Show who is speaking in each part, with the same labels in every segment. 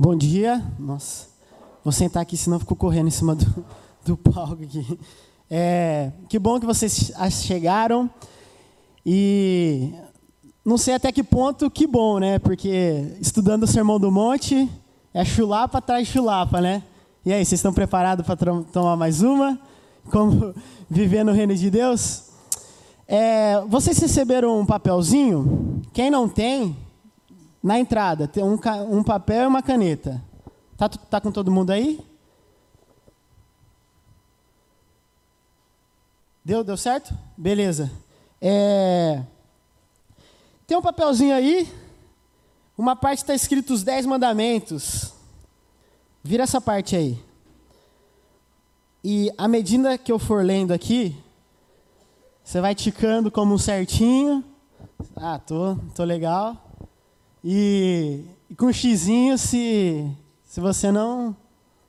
Speaker 1: Bom dia. Nossa, vou sentar aqui, senão fico correndo em cima do, do palco aqui. É, que bom que vocês chegaram. E não sei até que ponto que bom, né? Porque estudando o Sermão do Monte é chulapa atrás chulapa, né? E aí, vocês estão preparados para tomar mais uma? Como viver no reino de Deus? É, vocês receberam um papelzinho? Quem não tem, na entrada, tem um, um papel e uma caneta. Tá, tá com todo mundo aí? Deu, deu certo? Beleza. É... Tem um papelzinho aí. Uma parte está escrito os dez mandamentos. Vira essa parte aí. E à medida que eu for lendo aqui, você vai ticando como um certinho. Ah, tô, tô legal. E, e com um xizinho se, se você não.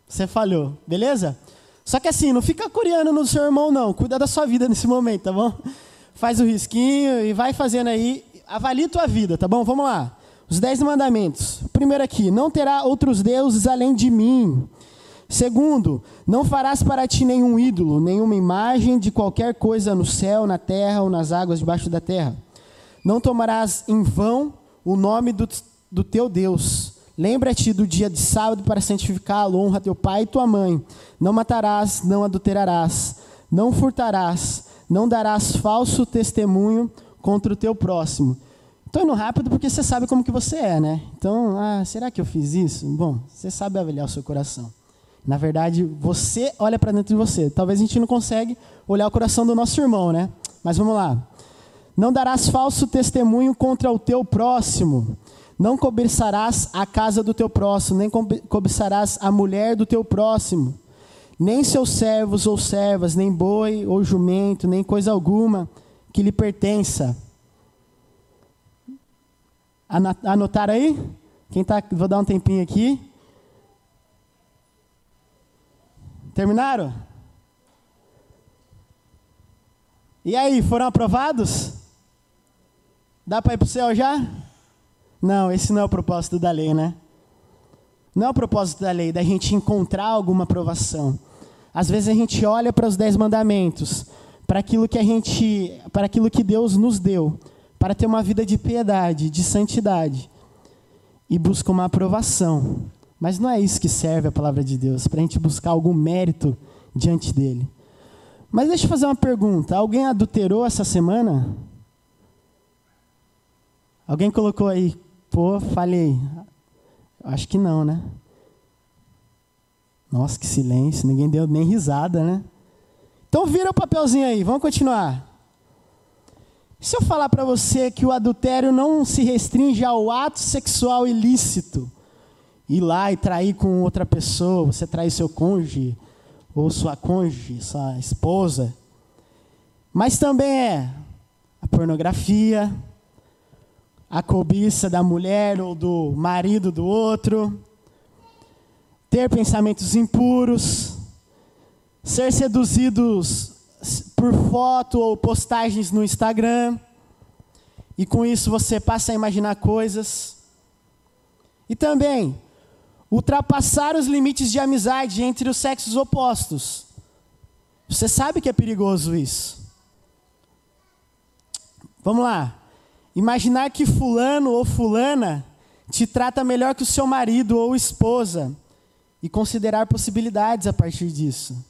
Speaker 1: Você falhou, beleza? Só que assim, não fica coreando no seu irmão, não. Cuida da sua vida nesse momento, tá bom? Faz o risquinho e vai fazendo aí. Avalie tua vida, tá bom? Vamos lá. Os dez mandamentos. Primeiro aqui, não terá outros deuses além de mim. Segundo, não farás para ti nenhum ídolo, nenhuma imagem de qualquer coisa no céu, na terra ou nas águas debaixo da terra. Não tomarás em vão o nome do, do teu Deus. Lembra-te do dia de sábado para santificá-lo, honra teu pai e tua mãe. Não matarás, não adulterarás, não furtarás, não darás falso testemunho contra o teu próximo. Estou indo rápido porque você sabe como que você é, né? Então, ah, será que eu fiz isso? Bom, você sabe avaliar o seu coração. Na verdade, você olha para dentro de você. Talvez a gente não consegue olhar o coração do nosso irmão, né? Mas vamos lá. Não darás falso testemunho contra o teu próximo. Não cobiçarás a casa do teu próximo, nem cobiçarás a mulher do teu próximo, nem seus servos ou servas, nem boi ou jumento, nem coisa alguma que lhe pertença. Anotaram aí? Quem tá, vou dar um tempinho aqui. Terminaram? E aí, foram aprovados? Dá para ir para o céu já? Não, esse não é o propósito da lei, né? Não é o propósito da lei, da gente encontrar alguma aprovação. Às vezes a gente olha para os dez mandamentos, para aquilo que a gente, para aquilo que Deus nos deu, para ter uma vida de piedade, de santidade, e busca uma aprovação. Mas não é isso que serve a palavra de Deus, para a gente buscar algum mérito diante dele. Mas deixa eu fazer uma pergunta: alguém adulterou essa semana? Alguém colocou aí, pô, falei. Acho que não, né? Nossa, que silêncio, ninguém deu nem risada, né? Então vira o papelzinho aí, vamos continuar. Se eu falar para você que o adultério não se restringe ao ato sexual ilícito, ir lá e trair com outra pessoa, você trair seu cônjuge, ou sua cônjuge, sua esposa, mas também é a pornografia, a cobiça da mulher ou do marido do outro, ter pensamentos impuros, ser seduzidos por foto ou postagens no Instagram, e com isso você passa a imaginar coisas. E também ultrapassar os limites de amizade entre os sexos opostos. Você sabe que é perigoso isso. Vamos lá. Imaginar que fulano ou fulana te trata melhor que o seu marido ou esposa e considerar possibilidades a partir disso.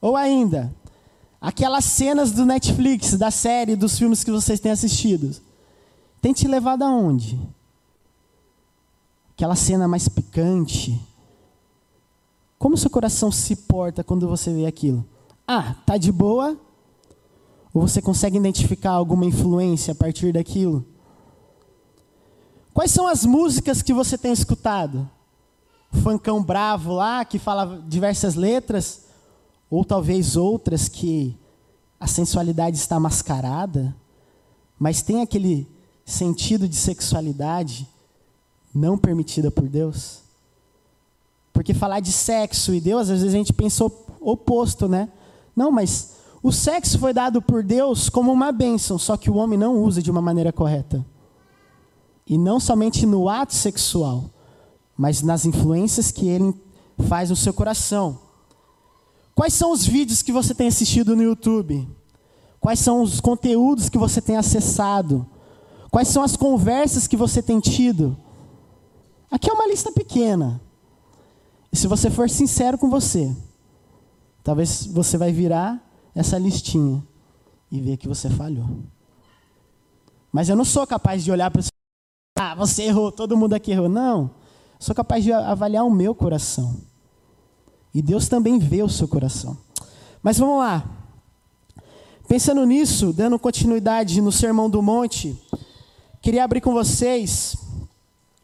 Speaker 1: Ou ainda, aquelas cenas do Netflix, da série, dos filmes que vocês têm assistido. Tem te levado aonde? Aquela cena mais picante. Como seu coração se porta quando você vê aquilo? Ah, tá de boa, ou você consegue identificar alguma influência a partir daquilo? Quais são as músicas que você tem escutado? Funkão bravo lá, que fala diversas letras, ou talvez outras que a sensualidade está mascarada, mas tem aquele sentido de sexualidade não permitida por Deus? Porque falar de sexo e Deus, às vezes a gente pensa o oposto, né? Não, mas o sexo foi dado por Deus como uma bênção, só que o homem não usa de uma maneira correta. E não somente no ato sexual, mas nas influências que ele faz no seu coração. Quais são os vídeos que você tem assistido no YouTube? Quais são os conteúdos que você tem acessado? Quais são as conversas que você tem tido? Aqui é uma lista pequena. E se você for sincero com você, talvez você vai virar essa listinha e ver que você falhou. Mas eu não sou capaz de olhar para você, ah, você errou, todo mundo aqui errou. Não. Sou capaz de avaliar o meu coração. E Deus também vê o seu coração. Mas vamos lá. Pensando nisso, dando continuidade no Sermão do Monte, queria abrir com vocês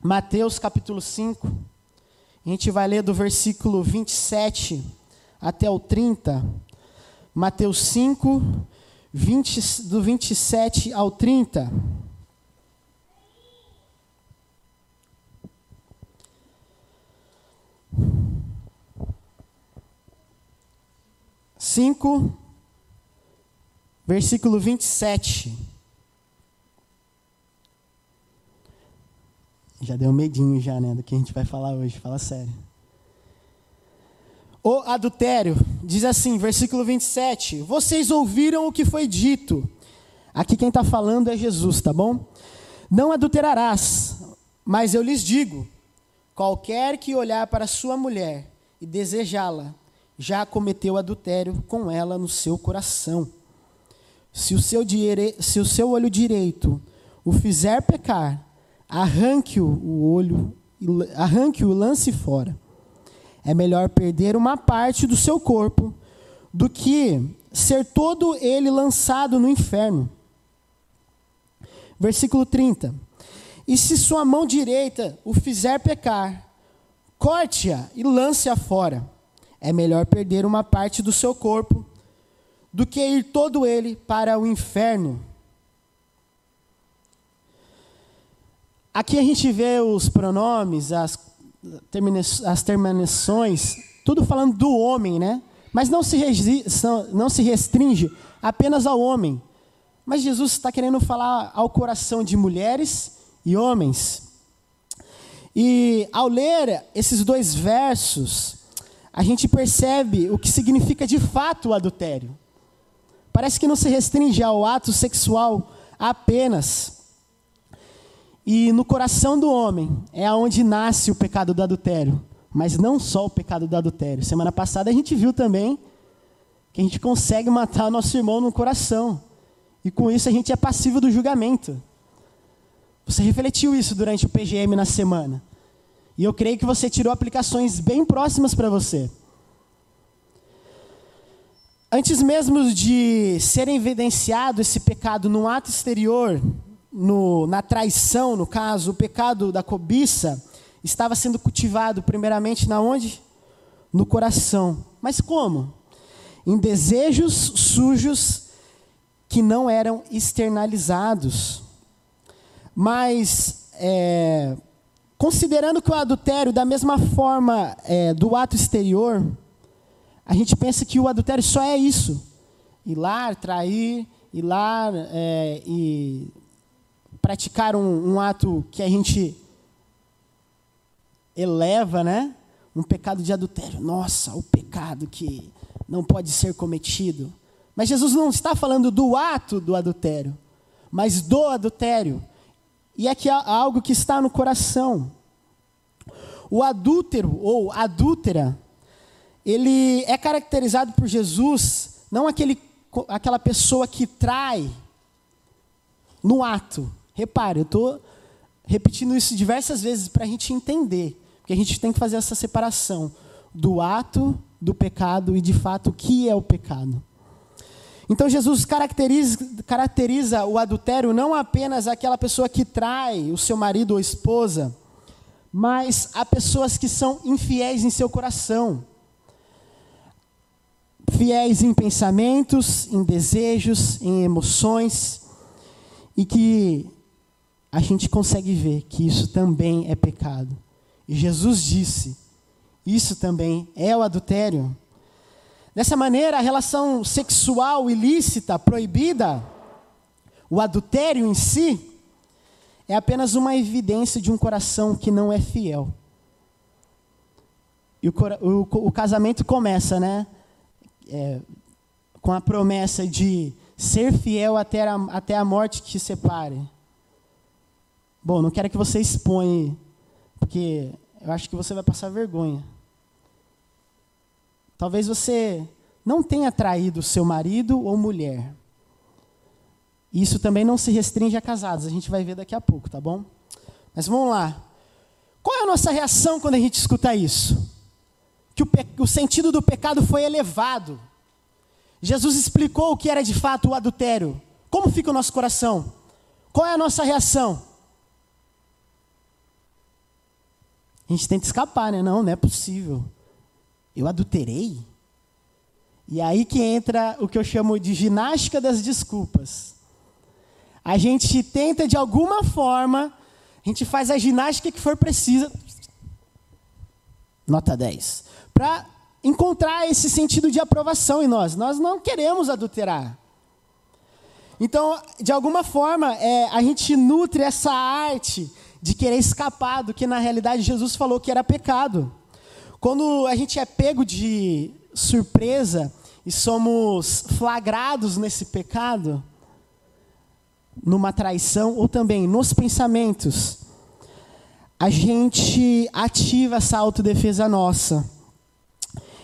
Speaker 1: Mateus capítulo 5. A gente vai ler do versículo 27 até o 30. Mateus 5, 20, do 27 ao 30. Cinco, versículo 27. Já deu medinho já, né, do que a gente vai falar hoje, fala sério. O adultério, diz assim, versículo 27, vocês ouviram o que foi dito. Aqui quem está falando é Jesus, tá bom? Não adulterarás, mas eu lhes digo, qualquer que olhar para sua mulher e desejá-la, já cometeu adultério com ela no seu coração. Se o seu, se o seu olho direito o fizer pecar, arranque-o o olho, arranque-o lance fora. É melhor perder uma parte do seu corpo do que ser todo ele lançado no inferno. Versículo 30. E se sua mão direita o fizer pecar, corte-a e lance-a fora. É melhor perder uma parte do seu corpo do que ir todo ele para o inferno. Aqui a gente vê os pronomes, as, as terminações, tudo falando do homem, né? Mas não se, não se restringe apenas ao homem. Mas Jesus está querendo falar ao coração de mulheres e homens. E ao ler esses dois versos, a gente percebe o que significa de fato o adultério. Parece que não se restringe ao ato sexual apenas. E no coração do homem é aonde nasce o pecado do adultério. Mas não só o pecado do adultério. Semana passada a gente viu também que a gente consegue matar nosso irmão no coração. E com isso a gente é passivo do julgamento. Você refletiu isso durante o PGM na semana. E eu creio que você tirou aplicações bem próximas para você. Antes mesmo de ser evidenciado esse pecado no ato exterior, no, na traição, no caso, o pecado da cobiça, estava sendo cultivado primeiramente na onde? No coração. Mas como? Em desejos sujos que não eram externalizados. Mas, é, considerando que o adultério, da mesma forma é, do ato exterior, a gente pensa que o adultério só é isso: ir lá, trair, ir lá é, e praticar um, um ato que a gente eleva, né? Um pecado de adultério. Nossa, o pecado que não pode ser cometido. Mas Jesus não está falando do ato do adultério, mas do adultério. E é que há algo que está no coração. O adúltero ou adúltera ele é caracterizado por Jesus, não aquele, aquela pessoa que trai no ato. Repare, eu estou repetindo isso diversas vezes para a gente entender, porque a gente tem que fazer essa separação do ato, do pecado e de fato o que é o pecado. Então Jesus caracteriza, caracteriza o adultério não apenas aquela pessoa que trai o seu marido ou esposa, mas a pessoas que são infiéis em seu coração fiéis em pensamentos, em desejos, em emoções, e que a gente consegue ver que isso também é pecado. E Jesus disse: isso também é o adultério. Dessa maneira, a relação sexual ilícita, proibida, o adultério em si, é apenas uma evidência de um coração que não é fiel E o, o, o casamento começa, né? É, com a promessa de ser fiel até a, até a morte que separe. Bom, não quero que você exponha, porque eu acho que você vai passar vergonha. Talvez você não tenha traído seu marido ou mulher. Isso também não se restringe a casados, a gente vai ver daqui a pouco, tá bom? Mas vamos lá. Qual é a nossa reação quando a gente escuta isso? Que o, o sentido do pecado foi elevado. Jesus explicou o que era de fato o adultério. Como fica o nosso coração? Qual é a nossa reação? A gente tenta escapar, né? Não, não é possível. Eu adulterei? E aí que entra o que eu chamo de ginástica das desculpas. A gente tenta de alguma forma, a gente faz a ginástica que for precisa. Nota 10. Para encontrar esse sentido de aprovação em nós. Nós não queremos adulterar. Então, de alguma forma, é, a gente nutre essa arte de querer escapar do que na realidade Jesus falou que era pecado. Quando a gente é pego de surpresa e somos flagrados nesse pecado, numa traição ou também nos pensamentos, a gente ativa essa autodefesa nossa.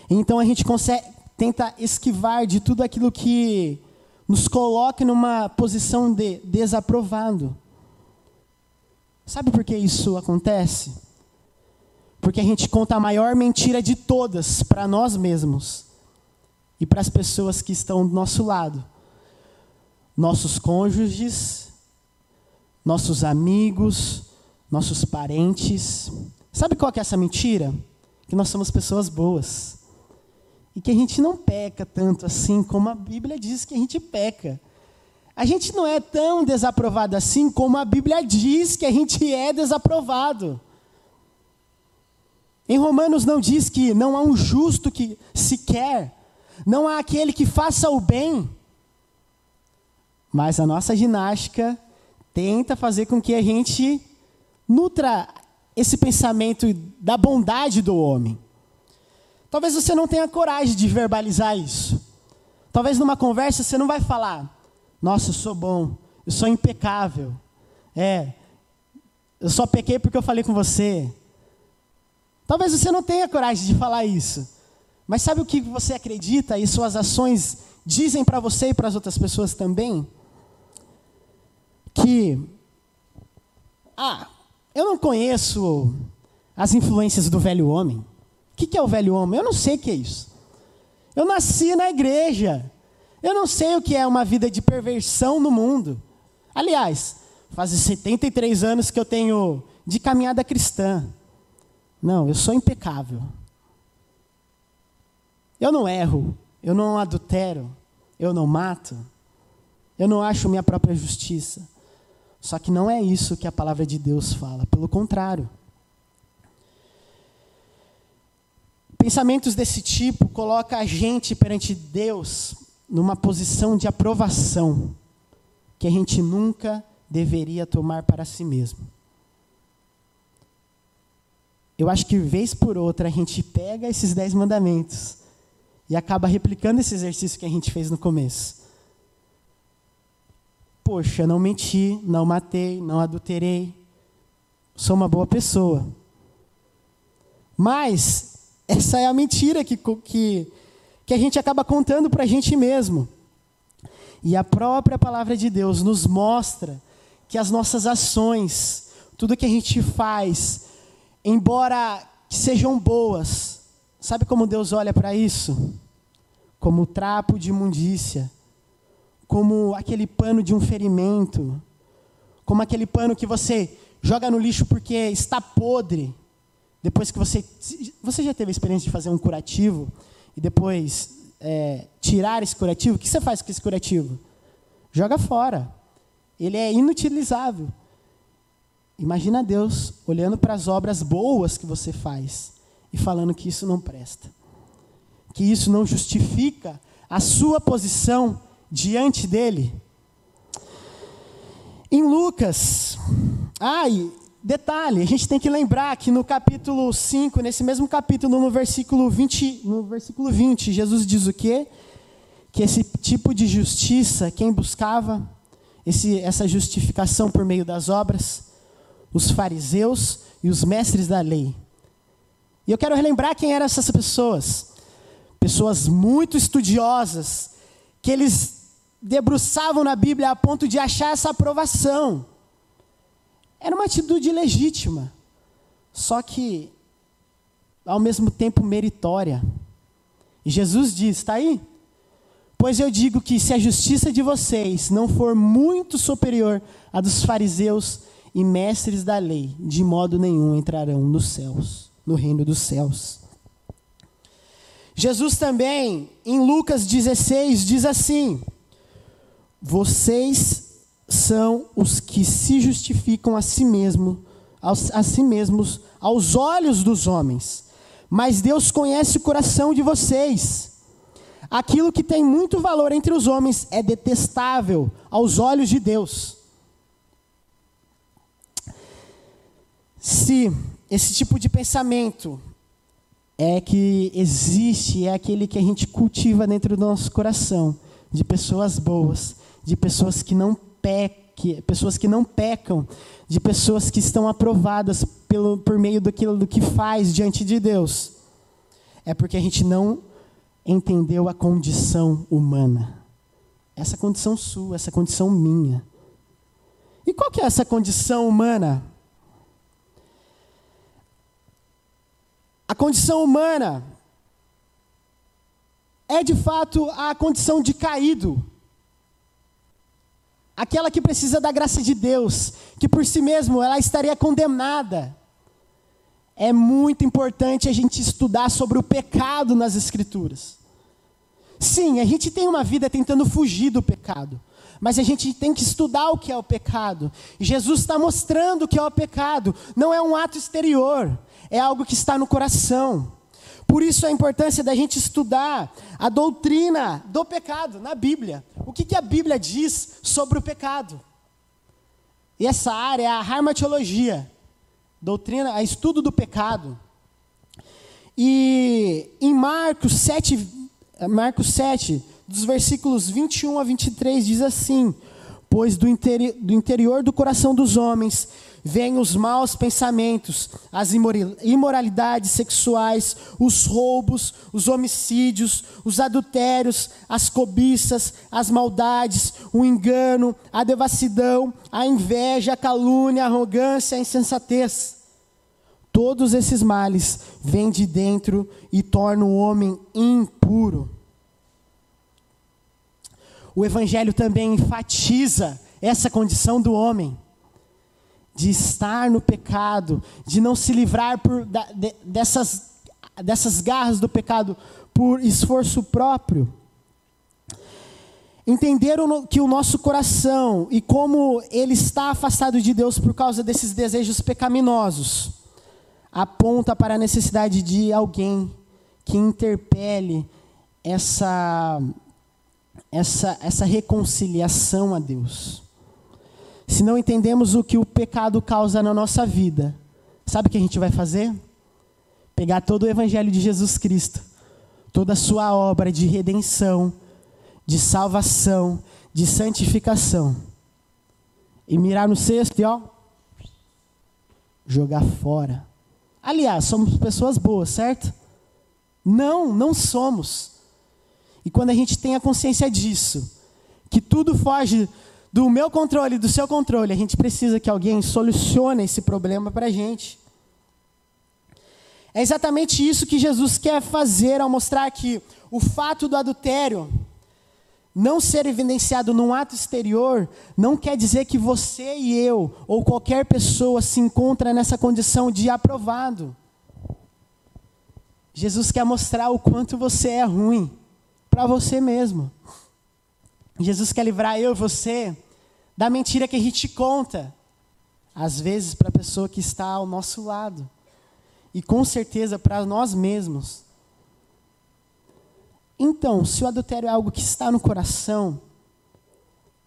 Speaker 1: Então a gente consegue tenta esquivar de tudo aquilo que nos coloca numa posição de desaprovado. Sabe por que isso acontece? Porque a gente conta a maior mentira de todas para nós mesmos e para as pessoas que estão do nosso lado. Nossos cônjuges, nossos amigos, nossos parentes. Sabe qual é essa mentira? Que nós somos pessoas boas e que a gente não peca tanto assim como a Bíblia diz que a gente peca. A gente não é tão desaprovado assim como a Bíblia diz que a gente é desaprovado. Em Romanos não diz que não há um justo que sequer, não há aquele que faça o bem. Mas a nossa ginástica tenta fazer com que a gente nutra esse pensamento da bondade do homem. Talvez você não tenha coragem de verbalizar isso. Talvez numa conversa você não vai falar: "Nossa, eu sou bom, eu sou impecável". É, eu só pequei porque eu falei com você. Talvez você não tenha coragem de falar isso. Mas sabe o que você acredita e suas ações dizem para você e para as outras pessoas também? Que ah, eu não conheço as influências do velho homem. O que é o velho homem? Eu não sei o que é isso. Eu nasci na igreja. Eu não sei o que é uma vida de perversão no mundo. Aliás, faz 73 anos que eu tenho de caminhada cristã. Não, eu sou impecável. Eu não erro, eu não adultero, eu não mato, eu não acho minha própria justiça. Só que não é isso que a palavra de Deus fala, pelo contrário. Pensamentos desse tipo colocam a gente perante Deus numa posição de aprovação que a gente nunca deveria tomar para si mesmo. Eu acho que vez por outra a gente pega esses dez mandamentos e acaba replicando esse exercício que a gente fez no começo. Poxa, não menti, não matei, não adulterei, sou uma boa pessoa. Mas essa é a mentira que, que, que a gente acaba contando para a gente mesmo. E a própria palavra de Deus nos mostra que as nossas ações, tudo que a gente faz, embora sejam boas, sabe como Deus olha para isso? Como trapo de imundícia, como aquele pano de um ferimento, como aquele pano que você joga no lixo porque está podre. Depois que você. Você já teve a experiência de fazer um curativo e depois é, tirar esse curativo? O que você faz com esse curativo? Joga fora. Ele é inutilizável. Imagina Deus olhando para as obras boas que você faz e falando que isso não presta. Que isso não justifica a sua posição diante dele. Em Lucas, ai, detalhe, a gente tem que lembrar que no capítulo 5, nesse mesmo capítulo, no versículo 20, no versículo 20, Jesus diz o quê? Que esse tipo de justiça, quem buscava esse, essa justificação por meio das obras? Os fariseus e os mestres da lei. E eu quero relembrar quem eram essas pessoas. Pessoas muito estudiosas, que eles debruçavam na Bíblia a ponto de achar essa aprovação. Era uma atitude legítima, só que, ao mesmo tempo, meritória. E Jesus diz: está aí? Pois eu digo que se a justiça de vocês não for muito superior à dos fariseus e mestres da lei, de modo nenhum entrarão nos céus, no reino dos céus. Jesus também, em Lucas 16, diz assim: Vocês são os que se justificam a si mesmo, a si mesmos aos olhos dos homens. Mas Deus conhece o coração de vocês. Aquilo que tem muito valor entre os homens é detestável aos olhos de Deus. Se esse tipo de pensamento é que existe, é aquele que a gente cultiva dentro do nosso coração, de pessoas boas, de pessoas que não peque, pessoas que não pecam, de pessoas que estão aprovadas pelo, por meio daquilo do que faz diante de Deus. É porque a gente não entendeu a condição humana. Essa condição sua, essa condição minha. E qual que é essa condição humana? A condição humana é de fato a condição de caído. Aquela que precisa da graça de Deus, que por si mesmo ela estaria condenada. É muito importante a gente estudar sobre o pecado nas Escrituras. Sim, a gente tem uma vida tentando fugir do pecado, mas a gente tem que estudar o que é o pecado. Jesus está mostrando o que é o pecado. Não é um ato exterior, é algo que está no coração. Por isso a importância da gente estudar a doutrina do pecado na Bíblia. O que, que a Bíblia diz sobre o pecado? E essa área é a harmatologia, doutrina, a estudo do pecado. E em Marcos 7, Marcos 7, dos versículos 21 a 23, diz assim: Pois do, interi do interior do coração dos homens vêm os maus pensamentos, as imoralidades sexuais, os roubos, os homicídios, os adultérios, as cobiças, as maldades, o engano, a devassidão, a inveja, a calúnia, a arrogância, a insensatez. Todos esses males vêm de dentro e tornam o homem impuro. O Evangelho também enfatiza essa condição do homem de estar no pecado, de não se livrar por, da, de, dessas, dessas garras do pecado por esforço próprio. Entender que o nosso coração e como ele está afastado de Deus por causa desses desejos pecaminosos, aponta para a necessidade de alguém que interpele essa, essa, essa reconciliação a Deus. Se não entendemos o que o pecado causa na nossa vida, sabe o que a gente vai fazer? Pegar todo o Evangelho de Jesus Cristo, toda a sua obra de redenção, de salvação, de santificação, e mirar no cesto e ó, jogar fora. Aliás, somos pessoas boas, certo? Não, não somos. E quando a gente tem a consciência disso, que tudo foge do meu controle, do seu controle. A gente precisa que alguém solucione esse problema para a gente. É exatamente isso que Jesus quer fazer ao mostrar que o fato do adultério não ser evidenciado num ato exterior não quer dizer que você e eu ou qualquer pessoa se encontra nessa condição de aprovado. Jesus quer mostrar o quanto você é ruim para você mesmo. Jesus quer livrar eu e você da mentira que a gente conta, às vezes para a pessoa que está ao nosso lado, e com certeza para nós mesmos. Então, se o adultério é algo que está no coração,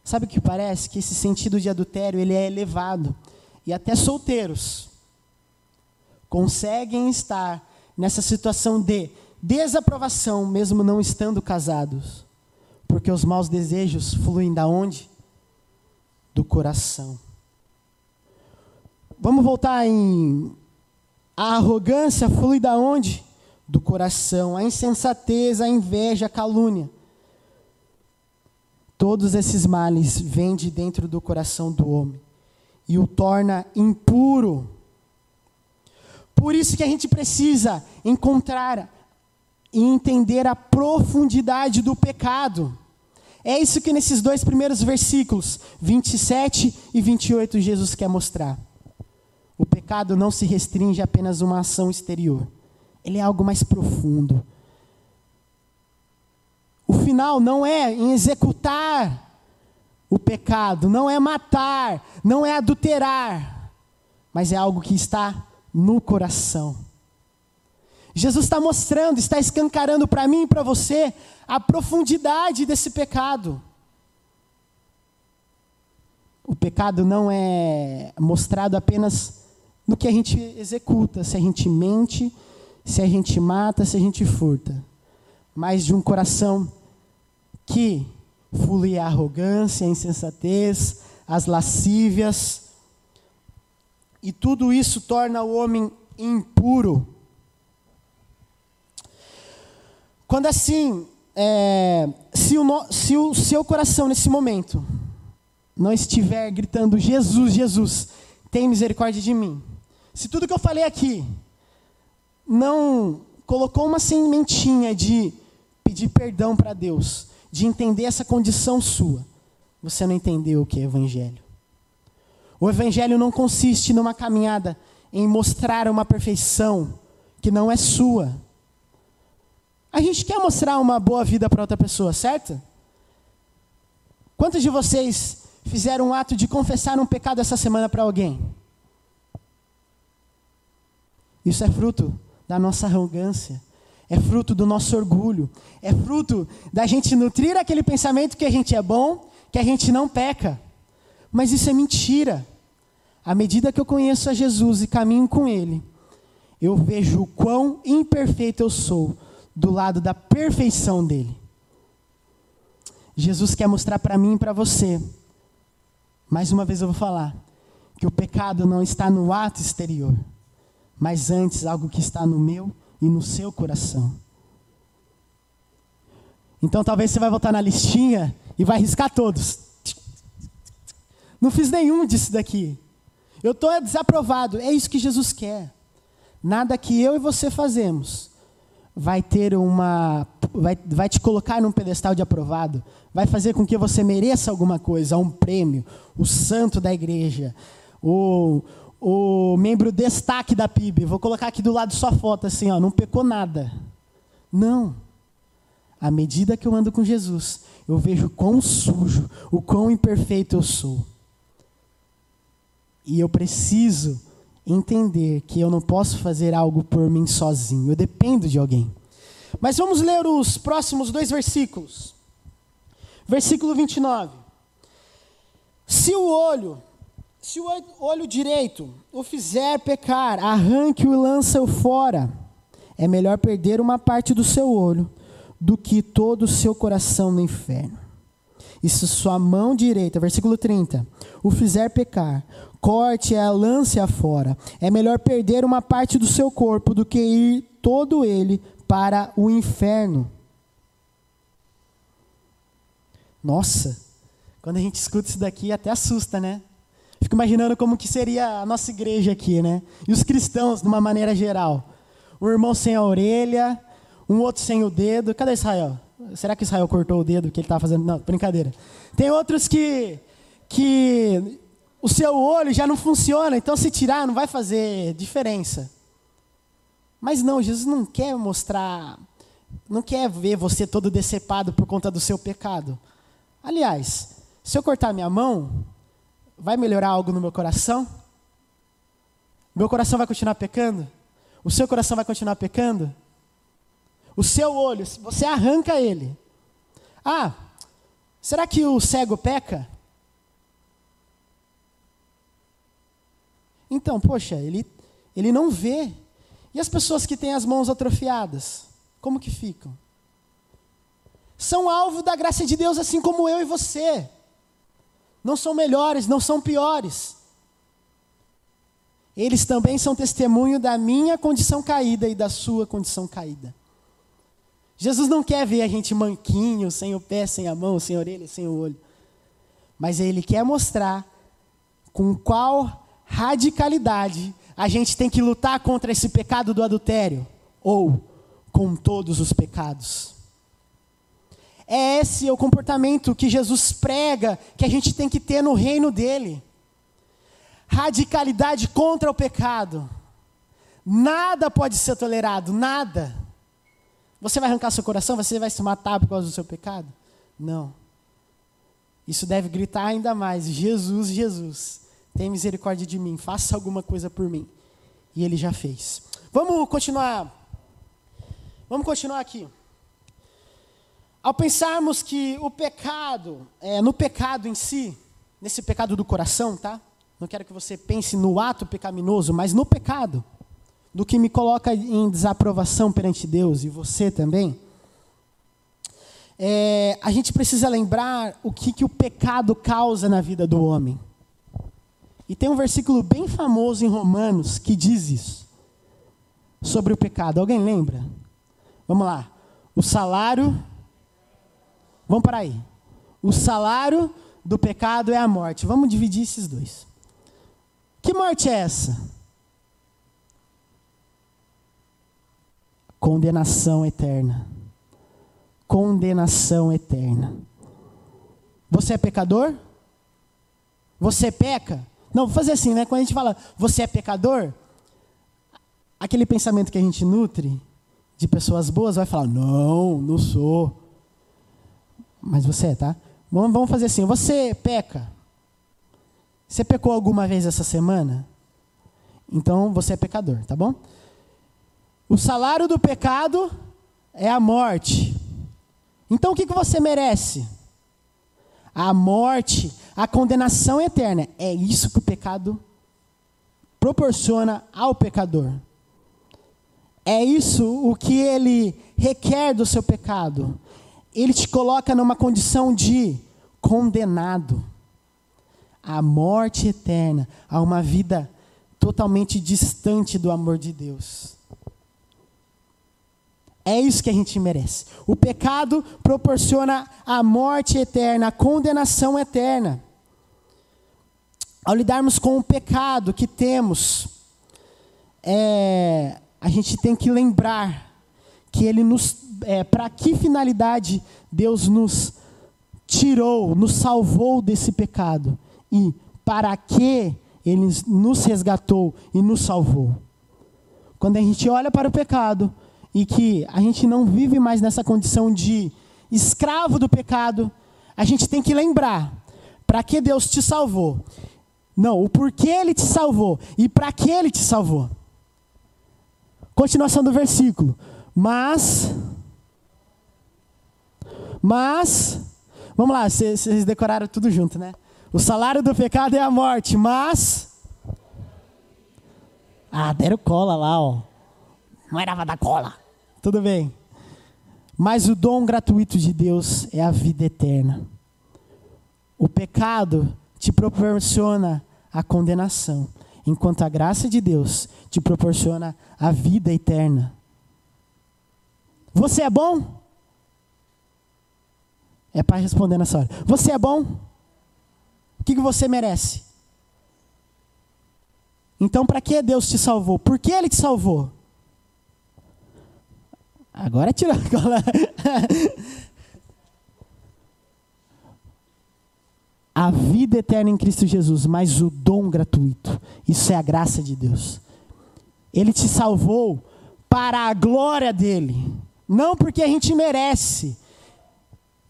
Speaker 1: sabe o que parece? Que esse sentido de adultério ele é elevado. e até solteiros conseguem estar nessa situação de desaprovação, mesmo não estando casados. Porque os maus desejos fluem da onde? Do coração. Vamos voltar em a arrogância flui da onde? Do coração. A insensatez, a inveja, a calúnia. Todos esses males vêm de dentro do coração do homem e o torna impuro. Por isso que a gente precisa encontrar e entender a profundidade do pecado. É isso que nesses dois primeiros versículos, 27 e 28, Jesus quer mostrar. O pecado não se restringe a apenas uma ação exterior. Ele é algo mais profundo. O final não é em executar o pecado, não é matar, não é adulterar, mas é algo que está no coração. Jesus está mostrando, está escancarando para mim e para você a profundidade desse pecado. O pecado não é mostrado apenas no que a gente executa, se a gente mente, se a gente mata, se a gente furta, mas de um coração que flui a arrogância, a insensatez, as lascívias, e tudo isso torna o homem impuro. Quando assim, é, se, o no, se o seu coração nesse momento não estiver gritando Jesus, Jesus, tem misericórdia de mim, se tudo que eu falei aqui não colocou uma sementinha de pedir perdão para Deus, de entender essa condição sua, você não entendeu o que é evangelho. O evangelho não consiste numa caminhada em mostrar uma perfeição que não é sua. A gente quer mostrar uma boa vida para outra pessoa, certo? Quantos de vocês fizeram um ato de confessar um pecado essa semana para alguém? Isso é fruto da nossa arrogância, é fruto do nosso orgulho, é fruto da gente nutrir aquele pensamento que a gente é bom, que a gente não peca. Mas isso é mentira. À medida que eu conheço a Jesus e caminho com Ele, eu vejo o quão imperfeito eu sou do lado da perfeição dele. Jesus quer mostrar para mim e para você, mais uma vez eu vou falar, que o pecado não está no ato exterior mas antes algo que está no meu e no seu coração. Então talvez você vai voltar na listinha e vai riscar todos. Não fiz nenhum disso daqui. Eu estou desaprovado. É isso que Jesus quer. Nada que eu e você fazemos vai ter uma. Vai, vai te colocar num pedestal de aprovado. Vai fazer com que você mereça alguma coisa, um prêmio, o santo da igreja, ou o membro destaque da PIB. Vou colocar aqui do lado sua foto, assim, ó, não pecou nada. Não. À medida que eu ando com Jesus, eu vejo o quão sujo, o quão imperfeito eu sou. E eu preciso entender que eu não posso fazer algo por mim sozinho, eu dependo de alguém. Mas vamos ler os próximos dois versículos. Versículo 29. Se o olho se o olho direito o fizer pecar, arranque-o e lança-o fora. É melhor perder uma parte do seu olho do que todo o seu coração no inferno. E se sua mão direita, versículo 30, o fizer pecar, corte-a, lance-a fora. É melhor perder uma parte do seu corpo do que ir todo ele para o inferno. Nossa, quando a gente escuta isso daqui até assusta, né? Fico imaginando como que seria a nossa igreja aqui, né? E os cristãos, de uma maneira geral. Um irmão sem a orelha, um outro sem o dedo. Cadê Israel? Será que Israel cortou o dedo que ele estava fazendo? Não, brincadeira. Tem outros que, que o seu olho já não funciona, então se tirar não vai fazer diferença. Mas não, Jesus não quer mostrar, não quer ver você todo decepado por conta do seu pecado. Aliás, se eu cortar minha mão, vai melhorar algo no meu coração? Meu coração vai continuar pecando? O seu coração vai continuar pecando? O seu olho, você arranca ele. Ah, será que o cego peca? Então, poxa, ele, ele não vê. E as pessoas que têm as mãos atrofiadas, como que ficam? São alvo da graça de Deus, assim como eu e você. Não são melhores, não são piores. Eles também são testemunho da minha condição caída e da sua condição caída. Jesus não quer ver a gente manquinho, sem o pé, sem a mão, sem a orelha, sem o olho. Mas ele quer mostrar com qual radicalidade a gente tem que lutar contra esse pecado do adultério ou com todos os pecados. É esse o comportamento que Jesus prega que a gente tem que ter no reino dele. Radicalidade contra o pecado. Nada pode ser tolerado, nada. Você vai arrancar seu coração? Você vai se matar por causa do seu pecado? Não. Isso deve gritar ainda mais: Jesus, Jesus, tem misericórdia de mim, faça alguma coisa por mim. E ele já fez. Vamos continuar. Vamos continuar aqui. Ao pensarmos que o pecado, é, no pecado em si, nesse pecado do coração, tá? Não quero que você pense no ato pecaminoso, mas no pecado do que me coloca em desaprovação perante Deus e você também, é, a gente precisa lembrar o que, que o pecado causa na vida do homem. E tem um versículo bem famoso em Romanos que diz isso, sobre o pecado. Alguém lembra? Vamos lá. O salário. Vamos para aí. O salário do pecado é a morte. Vamos dividir esses dois. Que morte é essa? Condenação eterna. Condenação eterna. Você é pecador? Você peca? Não, vou fazer assim, né? Quando a gente fala você é pecador, aquele pensamento que a gente nutre de pessoas boas vai falar: não, não sou. Mas você é, tá? Vamos, vamos fazer assim: você peca. Você pecou alguma vez essa semana? Então você é pecador, tá bom? O salário do pecado é a morte. Então o que, você merece? A morte, a condenação eterna. É isso que o pecado proporciona ao pecador. É isso o que ele requer do seu pecado. Ele te coloca numa condição de condenado à morte eterna, a uma vida totalmente distante do amor de Deus. É isso que a gente merece. O pecado proporciona a morte eterna, a condenação eterna. Ao lidarmos com o pecado que temos, é, a gente tem que lembrar que ele nos, é, para que finalidade Deus nos tirou, nos salvou desse pecado e para que ele nos resgatou e nos salvou. Quando a gente olha para o pecado, e que a gente não vive mais nessa condição de escravo do pecado, a gente tem que lembrar para que Deus te salvou. Não, o porquê ele te salvou e para que ele te salvou. Continuação do versículo. Mas mas vamos lá, vocês decoraram tudo junto, né? O salário do pecado é a morte, mas ah, deram cola lá, ó. Não era pra dar cola. Tudo bem. Mas o dom gratuito de Deus é a vida eterna. O pecado te proporciona a condenação, enquanto a graça de Deus te proporciona a vida eterna. Você é bom? É para responder nessa hora. Você é bom? O que, você merece? Então, para que Deus te salvou? Por que Ele te salvou? Agora tirou a cola. a vida eterna em Cristo Jesus, mas o dom gratuito. Isso é a graça de Deus. Ele te salvou para a glória dele, não porque a gente merece.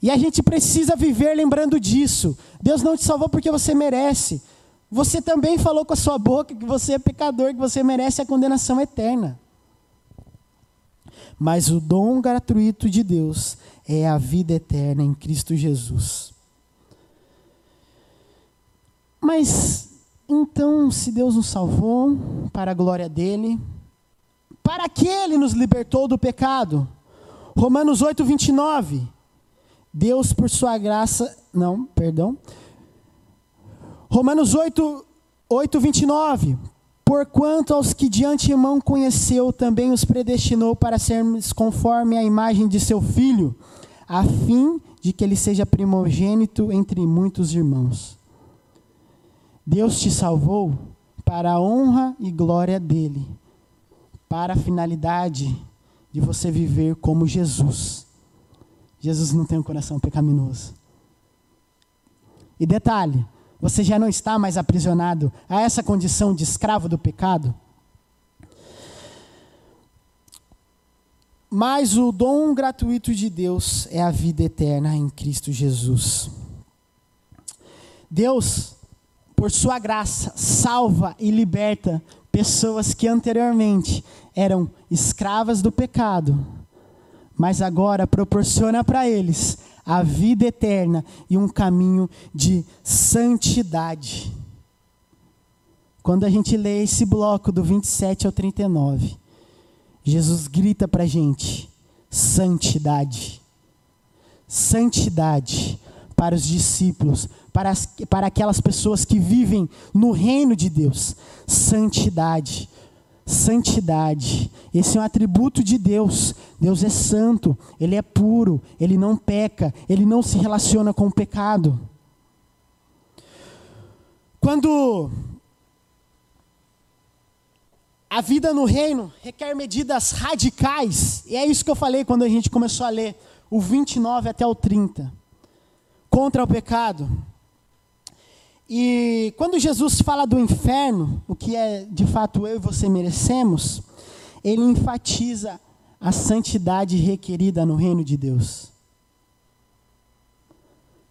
Speaker 1: E a gente precisa viver lembrando disso. Deus não te salvou porque você merece. Você também falou com a sua boca que você é pecador, que você merece a condenação eterna. Mas o dom gratuito de Deus é a vida eterna em Cristo Jesus. Mas Então, se Deus nos salvou para a glória dele, para que ele nos libertou do pecado? Romanos 8, 29. Deus, por sua graça. Não, perdão. Romanos 8, 8 29. Porquanto aos que de antemão conheceu, também os predestinou para sermos conforme a imagem de seu filho, a fim de que ele seja primogênito entre muitos irmãos. Deus te salvou para a honra e glória dele, para a finalidade de você viver como Jesus. Jesus não tem um coração pecaminoso. E detalhe, você já não está mais aprisionado a essa condição de escravo do pecado? Mas o dom gratuito de Deus é a vida eterna em Cristo Jesus. Deus, por sua graça, salva e liberta pessoas que anteriormente eram escravas do pecado, mas agora proporciona para eles a vida eterna e um caminho de santidade. Quando a gente lê esse bloco do 27 ao 39, Jesus grita para a gente: santidade. Santidade para os discípulos, para, as, para aquelas pessoas que vivem no reino de Deus. Santidade santidade. Esse é um atributo de Deus. Deus é santo, ele é puro, ele não peca, ele não se relaciona com o pecado. Quando a vida no reino requer medidas radicais, e é isso que eu falei quando a gente começou a ler o 29 até o 30, contra o pecado. E quando Jesus fala do inferno, o que é de fato eu e você merecemos, ele enfatiza a santidade requerida no reino de Deus.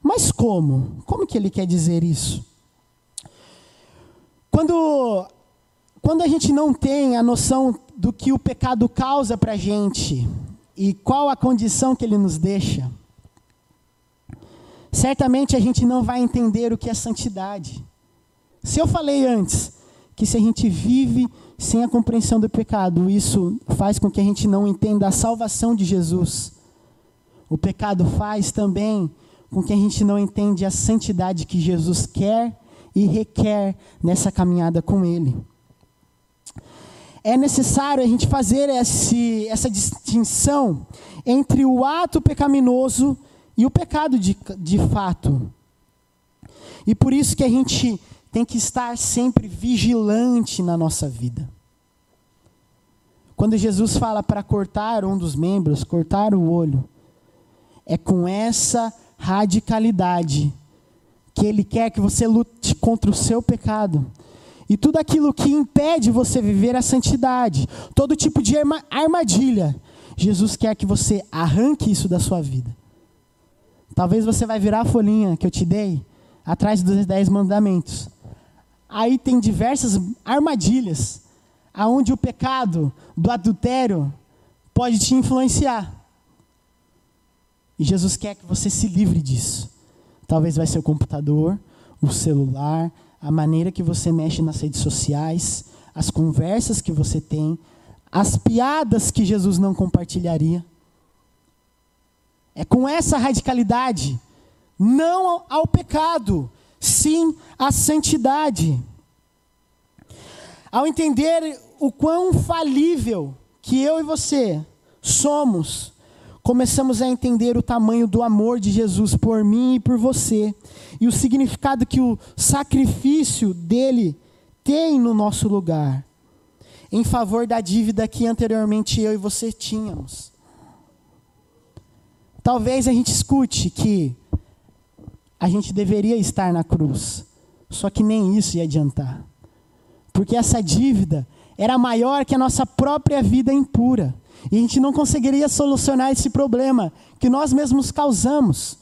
Speaker 1: Mas como? Como que ele quer dizer isso? Quando, quando a gente não tem a noção do que o pecado causa para a gente e qual a condição que ele nos deixa, certamente a gente não vai entender o que é santidade. Se eu falei antes que se a gente vive sem a compreensão do pecado, isso faz com que a gente não entenda a salvação de Jesus. O pecado faz também com que a gente não entende a santidade que Jesus quer e requer nessa caminhada com Ele. É necessário a gente fazer esse, essa distinção entre o ato pecaminoso e o pecado de, de fato. E por isso que a gente tem que estar sempre vigilante na nossa vida. Quando Jesus fala para cortar um dos membros, cortar o olho, é com essa radicalidade que ele quer que você lute contra o seu pecado. E tudo aquilo que impede você viver a santidade, todo tipo de armadilha, Jesus quer que você arranque isso da sua vida. Talvez você vai virar a folhinha que eu te dei atrás dos dez mandamentos. Aí tem diversas armadilhas aonde o pecado do adultério pode te influenciar. E Jesus quer que você se livre disso. Talvez vai ser o computador, o celular, a maneira que você mexe nas redes sociais, as conversas que você tem, as piadas que Jesus não compartilharia. É com essa radicalidade, não ao pecado, sim à santidade. Ao entender o quão falível que eu e você somos, começamos a entender o tamanho do amor de Jesus por mim e por você, e o significado que o sacrifício dele tem no nosso lugar, em favor da dívida que anteriormente eu e você tínhamos. Talvez a gente escute que a gente deveria estar na cruz, só que nem isso ia adiantar. Porque essa dívida era maior que a nossa própria vida impura. E a gente não conseguiria solucionar esse problema que nós mesmos causamos.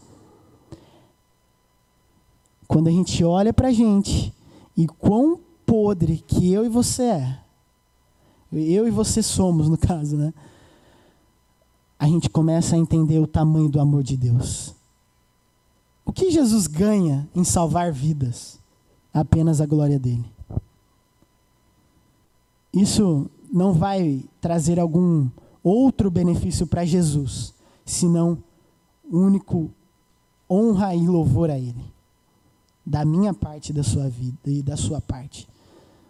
Speaker 1: Quando a gente olha para a gente e quão podre que eu e você é, eu e você somos, no caso, né? A gente começa a entender o tamanho do amor de Deus. O que Jesus ganha em salvar vidas? apenas a glória dele. Isso não vai trazer algum outro benefício para Jesus, senão único honra e louvor a Ele, da minha parte da sua vida e da sua parte.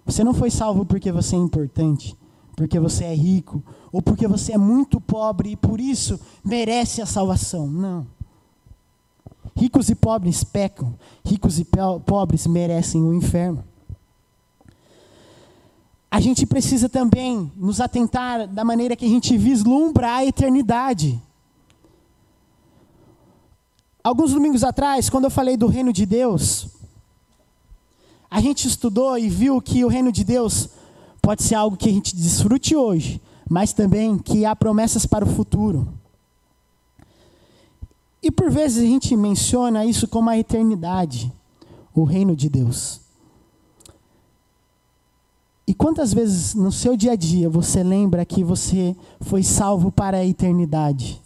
Speaker 1: Você não foi salvo porque você é importante, porque você é rico, ou porque você é muito pobre e por isso merece a salvação. Não. Ricos e pobres pecam, ricos e pobres merecem o inferno. A gente precisa também nos atentar da maneira que a gente vislumbra a eternidade. Alguns domingos atrás, quando eu falei do reino de Deus, a gente estudou e viu que o reino de Deus pode ser algo que a gente desfrute hoje, mas também que há promessas para o futuro. E por vezes a gente menciona isso como a eternidade, o reino de Deus. E quantas vezes no seu dia a dia você lembra que você foi salvo para a eternidade?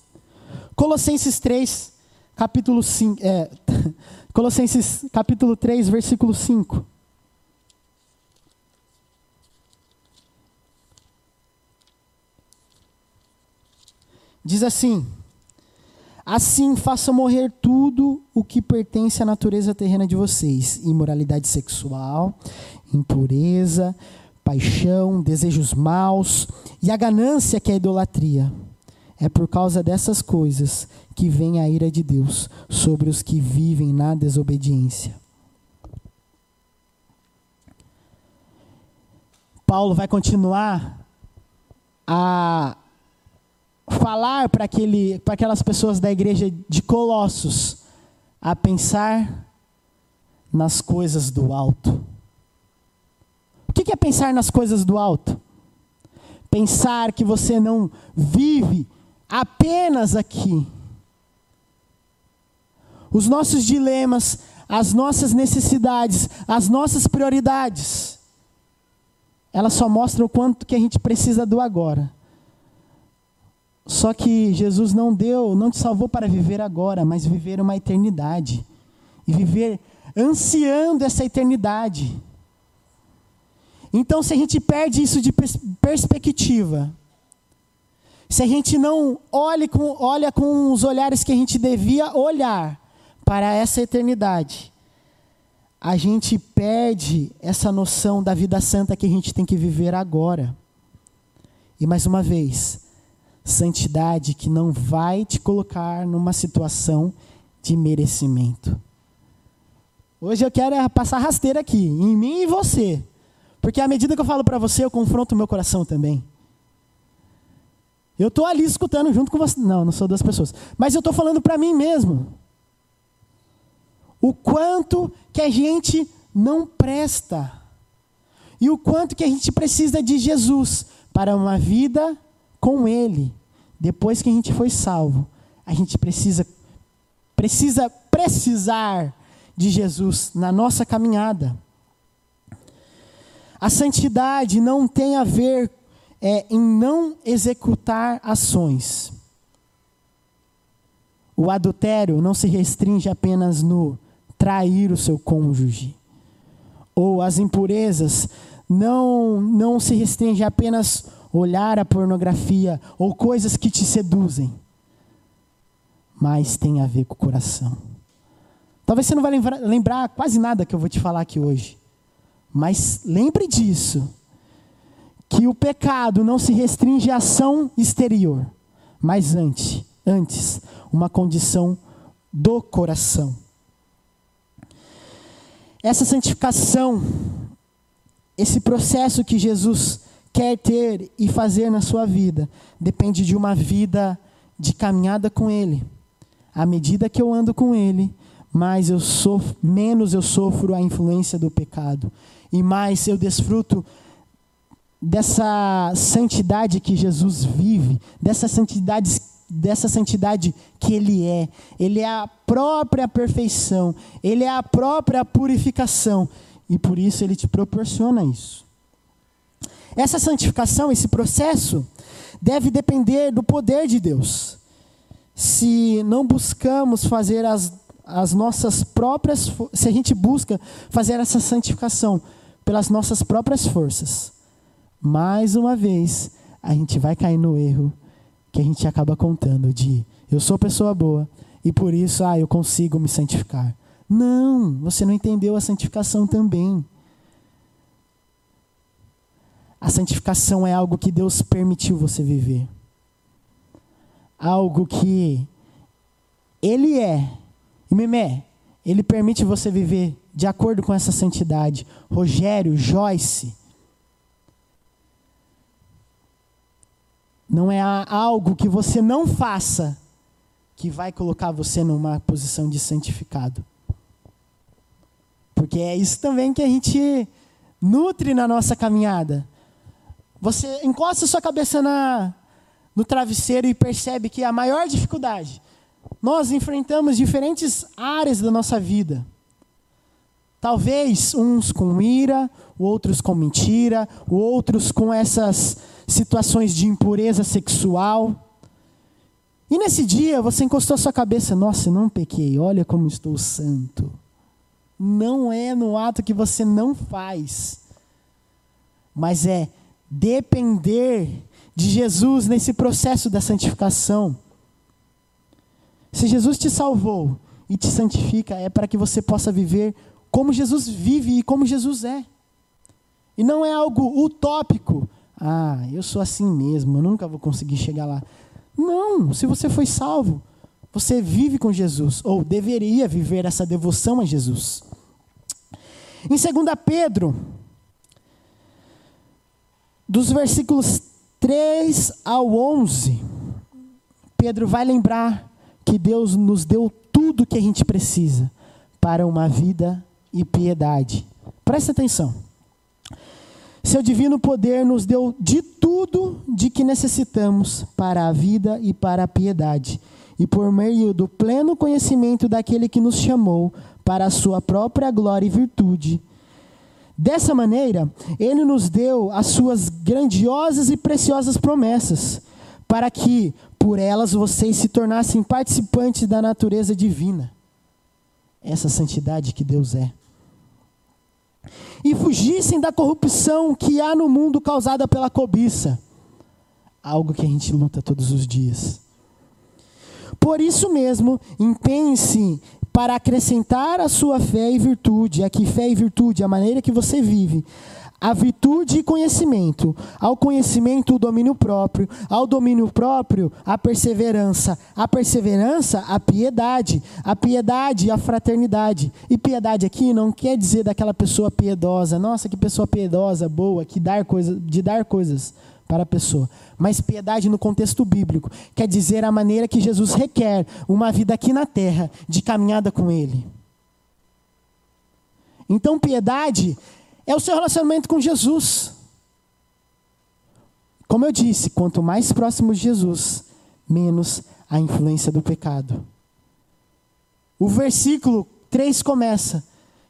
Speaker 1: Colossenses 3, capítulo 5, é, Colossenses capítulo 3, versículo 5. Diz assim: Assim faça morrer tudo o que pertence à natureza terrena de vocês: imoralidade sexual, impureza, paixão, desejos maus e a ganância que é a idolatria. É por causa dessas coisas que vem a ira de Deus sobre os que vivem na desobediência. Paulo vai continuar a falar para aquelas pessoas da igreja de Colossos a pensar nas coisas do alto. O que é pensar nas coisas do alto? Pensar que você não vive apenas aqui. Os nossos dilemas, as nossas necessidades, as nossas prioridades, elas só mostram o quanto que a gente precisa do agora. Só que Jesus não deu, não te salvou para viver agora, mas viver uma eternidade. E viver ansiando essa eternidade. Então, se a gente perde isso de perspectiva, se a gente não olha com, olha com os olhares que a gente devia olhar para essa eternidade, a gente perde essa noção da vida santa que a gente tem que viver agora. E mais uma vez, Santidade que não vai te colocar numa situação de merecimento. Hoje eu quero é passar rasteira aqui, em mim e você. Porque à medida que eu falo para você, eu confronto o meu coração também. Eu estou ali escutando junto com você. Não, não sou duas pessoas. Mas eu estou falando para mim mesmo. O quanto que a gente não presta. E o quanto que a gente precisa de Jesus para uma vida com Ele, depois que a gente foi salvo, a gente precisa precisa precisar de Jesus na nossa caminhada. A santidade não tem a ver é, em não executar ações. O adultério não se restringe apenas no trair o seu cônjuge. Ou as impurezas não, não se restringe apenas olhar a pornografia ou coisas que te seduzem, mas tem a ver com o coração. Talvez você não vai lembrar, lembrar quase nada que eu vou te falar aqui hoje, mas lembre disso, que o pecado não se restringe à ação exterior, mas antes, antes, uma condição do coração. Essa santificação, esse processo que Jesus quer ter e fazer na sua vida depende de uma vida de caminhada com Ele. À medida que eu ando com Ele, mais eu sofro, menos eu sofro a influência do pecado e mais eu desfruto dessa santidade que Jesus vive, dessa santidade dessa santidade que ele é. Ele é a própria perfeição, ele é a própria purificação e por isso ele te proporciona isso. Essa santificação, esse processo, deve depender do poder de Deus. Se não buscamos fazer as, as nossas próprias, se a gente busca fazer essa santificação pelas nossas próprias forças, mais uma vez a gente vai cair no erro que a gente acaba contando de eu sou pessoa boa e por isso ah, eu consigo me santificar. Não, você não entendeu a santificação também. A santificação é algo que Deus permitiu você viver. Algo que Ele é. E Memé, Ele permite você viver de acordo com essa santidade. Rogério, Joyce. Não é algo que você não faça que vai colocar você numa posição de santificado. Porque é isso também que a gente nutre na nossa caminhada. Você encosta sua cabeça na, no travesseiro e percebe que a maior dificuldade, nós enfrentamos diferentes áreas da nossa vida. Talvez uns com ira, outros com mentira, outros com essas situações de impureza sexual. E nesse dia você encostou a sua cabeça, nossa, não pequei, olha como estou santo. Não é no ato que você não faz, mas é depender de Jesus nesse processo da santificação. Se Jesus te salvou e te santifica, é para que você possa viver como Jesus vive e como Jesus é. E não é algo utópico. Ah, eu sou assim mesmo, eu nunca vou conseguir chegar lá. Não, se você foi salvo, você vive com Jesus, ou deveria viver essa devoção a Jesus. Em 2 Pedro, dos versículos 3 ao 11, Pedro vai lembrar que Deus nos deu tudo que a gente precisa para uma vida e piedade. Presta atenção. Seu divino poder nos deu de tudo de que necessitamos para a vida e para a piedade, e por meio do pleno conhecimento daquele que nos chamou para a sua própria glória e virtude, Dessa maneira, ele nos deu as suas grandiosas e preciosas promessas, para que por elas vocês se tornassem participantes da natureza divina. Essa santidade que Deus é. E fugissem da corrupção que há no mundo causada pela cobiça. Algo que a gente luta todos os dias. Por isso mesmo, empenhe-se para acrescentar a sua fé e virtude, aqui fé e virtude, a maneira que você vive, a virtude e conhecimento, ao conhecimento o domínio próprio, ao domínio próprio a perseverança, a perseverança a piedade, a piedade a fraternidade. E piedade aqui não quer dizer daquela pessoa piedosa, nossa que pessoa piedosa, boa, que dar coisa, de dar coisas para a pessoa. Mas piedade no contexto bíblico quer dizer a maneira que Jesus requer uma vida aqui na terra, de caminhada com Ele. Então, piedade é o seu relacionamento com Jesus. Como eu disse, quanto mais próximo de Jesus, menos a influência do pecado. O versículo 3 começa: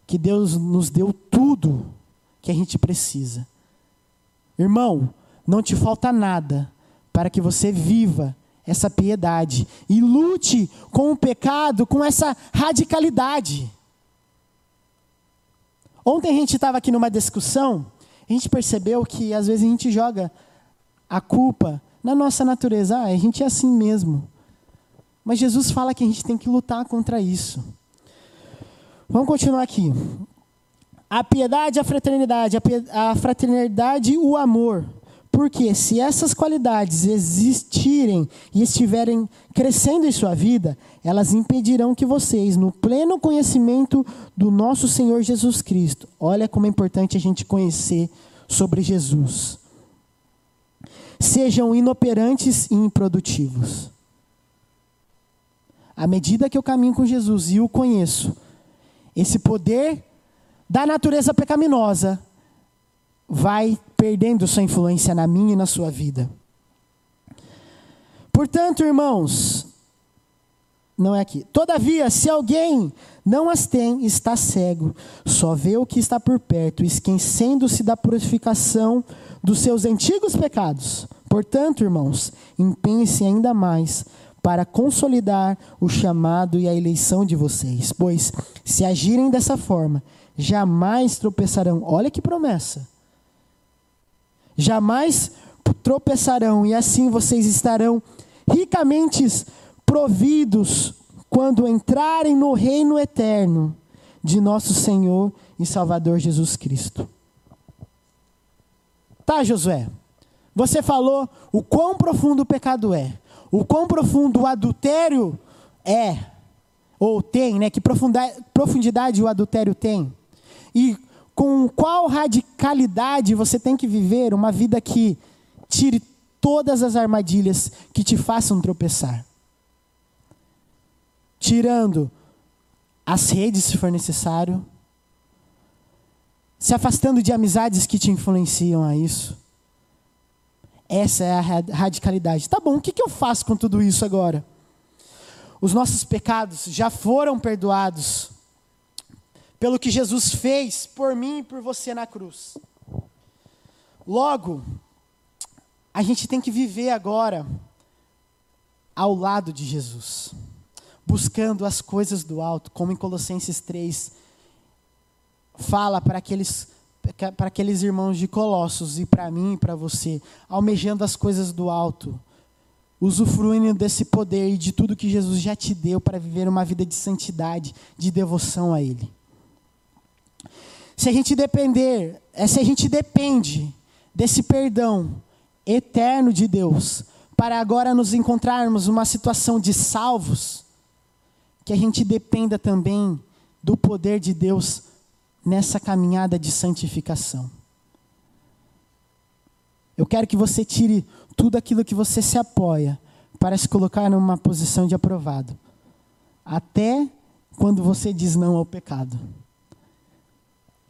Speaker 1: que Deus nos deu tudo que a gente precisa. Irmão, não te falta nada para que você viva essa piedade e lute com o pecado com essa radicalidade. Ontem a gente estava aqui numa discussão, a gente percebeu que às vezes a gente joga a culpa na nossa natureza, ah, a gente é assim mesmo. Mas Jesus fala que a gente tem que lutar contra isso. Vamos continuar aqui. A piedade, a fraternidade, a, fraternidade e o amor porque se essas qualidades existirem e estiverem crescendo em sua vida, elas impedirão que vocês, no pleno conhecimento do nosso Senhor Jesus Cristo, olha como é importante a gente conhecer sobre Jesus, sejam inoperantes e improdutivos. À medida que eu caminho com Jesus e o conheço, esse poder da natureza pecaminosa vai perdendo sua influência na minha e na sua vida. Portanto, irmãos, não é aqui. Todavia, se alguém não as tem, está cego, só vê o que está por perto, esquecendo-se da purificação dos seus antigos pecados. Portanto, irmãos, empenhe-se ainda mais para consolidar o chamado e a eleição de vocês. Pois, se agirem dessa forma, jamais tropeçarão. Olha que promessa! Jamais tropeçarão, e assim vocês estarão ricamente providos quando entrarem no reino eterno de nosso Senhor e Salvador Jesus Cristo. Tá, Josué? Você falou o quão profundo o pecado é, o quão profundo o adultério é, ou tem, né? Que profundidade o adultério tem. E com qual radicalidade você tem que viver uma vida que tire todas as armadilhas que te façam tropeçar. Tirando as redes, se for necessário, se afastando de amizades que te influenciam a isso essa é a radicalidade. Tá bom, o que, eu faço com tudo isso agora? Os nossos pecados já foram perdoados pelo que Jesus fez por mim e por você na cruz. Logo, a gente tem que viver agora ao lado de Jesus, buscando as coisas do alto, como em Colossenses 3 fala para aqueles para aqueles irmãos de Colossos e para mim e para você, almejando as coisas do alto, usufruindo desse poder e de tudo que Jesus já te deu para viver uma vida de santidade, de devoção a Ele. Se a gente depender, é, se a gente depende desse perdão eterno de Deus, para agora nos encontrarmos numa situação de salvos, que a gente dependa também do poder de Deus nessa caminhada de santificação. Eu quero que você tire tudo aquilo que você se apoia para se colocar numa posição de aprovado. Até quando você diz não ao pecado.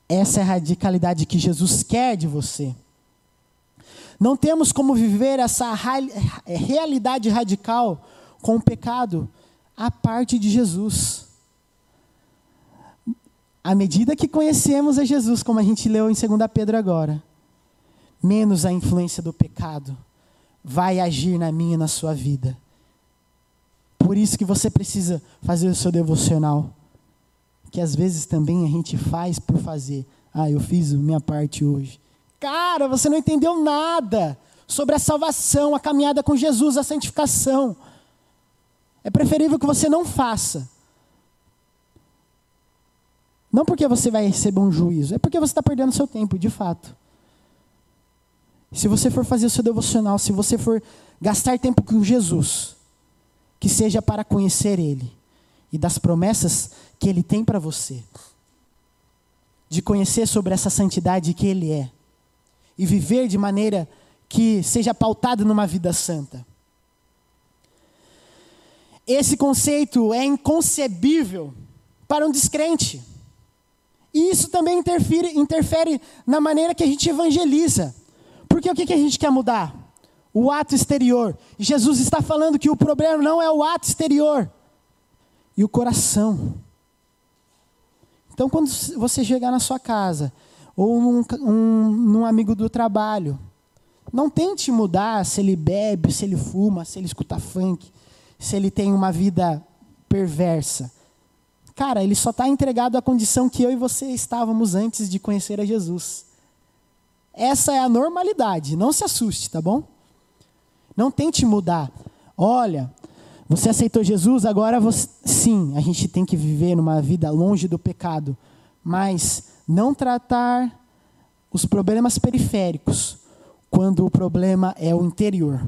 Speaker 1: Essa é a radicalidade que Jesus quer de você. Não temos como viver essa realidade radical com o pecado a parte de Jesus à medida que conhecemos a Jesus, como a gente leu em 2 Pedro agora, menos a influência do pecado vai agir na minha e na sua vida. Por isso que você precisa fazer o seu devocional, que às vezes também a gente faz por fazer. Ah, eu fiz a minha parte hoje. Cara, você não entendeu nada sobre a salvação, a caminhada com Jesus, a santificação. É preferível que você não faça não porque você vai receber um juízo, é porque você está perdendo seu tempo, de fato. Se você for fazer o seu devocional, se você for gastar tempo com Jesus, que seja para conhecer Ele e das promessas que Ele tem para você, de conhecer sobre essa santidade que Ele é, e viver de maneira que seja pautado numa vida santa. Esse conceito é inconcebível para um descrente. E isso também interfere, interfere na maneira que a gente evangeliza. Porque o que, que a gente quer mudar? O ato exterior. Jesus está falando que o problema não é o ato exterior, e o coração. Então, quando você chegar na sua casa, ou num, um, num amigo do trabalho, não tente mudar se ele bebe, se ele fuma, se ele escuta funk, se ele tem uma vida perversa. Cara, ele só está entregado à condição que eu e você estávamos antes de conhecer a Jesus. Essa é a normalidade, não se assuste, tá bom? Não tente mudar. Olha, você aceitou Jesus, agora você... sim, a gente tem que viver numa vida longe do pecado, mas não tratar os problemas periféricos quando o problema é o interior.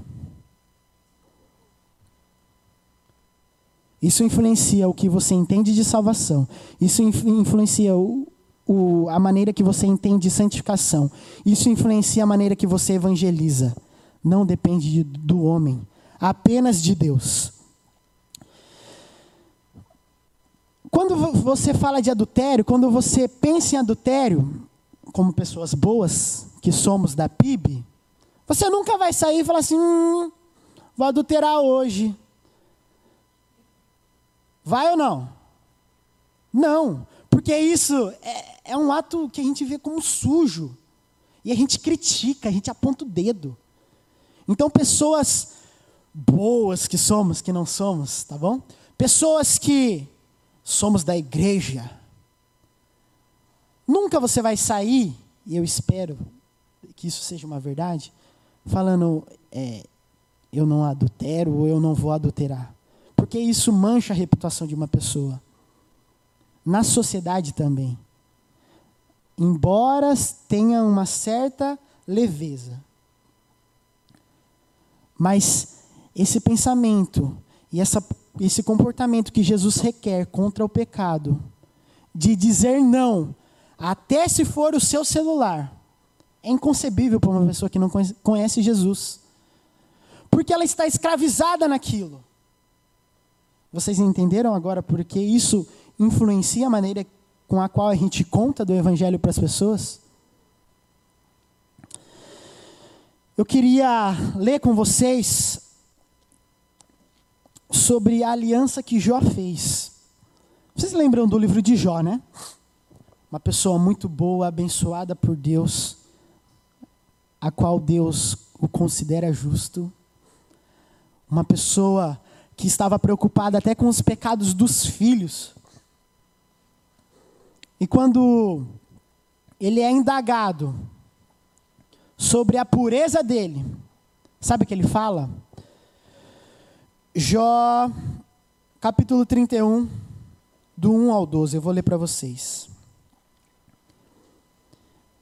Speaker 1: Isso influencia o que você entende de salvação. Isso influencia o, o, a maneira que você entende de santificação. Isso influencia a maneira que você evangeliza. Não depende de, do homem, apenas de Deus. Quando você fala de adultério, quando você pensa em adultério, como pessoas boas que somos da PIB, você nunca vai sair e falar assim: hum, vou adulterar hoje. Vai ou não? Não, porque isso é, é um ato que a gente vê como sujo. E a gente critica, a gente aponta o dedo. Então, pessoas boas que somos, que não somos, tá bom? Pessoas que somos da igreja. Nunca você vai sair, e eu espero que isso seja uma verdade, falando, é, eu não adultero ou eu não vou adulterar. Porque isso mancha a reputação de uma pessoa. Na sociedade também. Embora tenha uma certa leveza. Mas esse pensamento e essa, esse comportamento que Jesus requer contra o pecado, de dizer não, até se for o seu celular, é inconcebível para uma pessoa que não conhece Jesus. Porque ela está escravizada naquilo. Vocês entenderam agora porque isso influencia a maneira com a qual a gente conta do Evangelho para as pessoas? Eu queria ler com vocês sobre a aliança que Jó fez. Vocês lembram do livro de Jó, né? Uma pessoa muito boa, abençoada por Deus, a qual Deus o considera justo. Uma pessoa que estava preocupada até com os pecados dos filhos. E quando ele é indagado sobre a pureza dele, sabe o que ele fala? Jó, capítulo 31, do 1 ao 12, eu vou ler para vocês.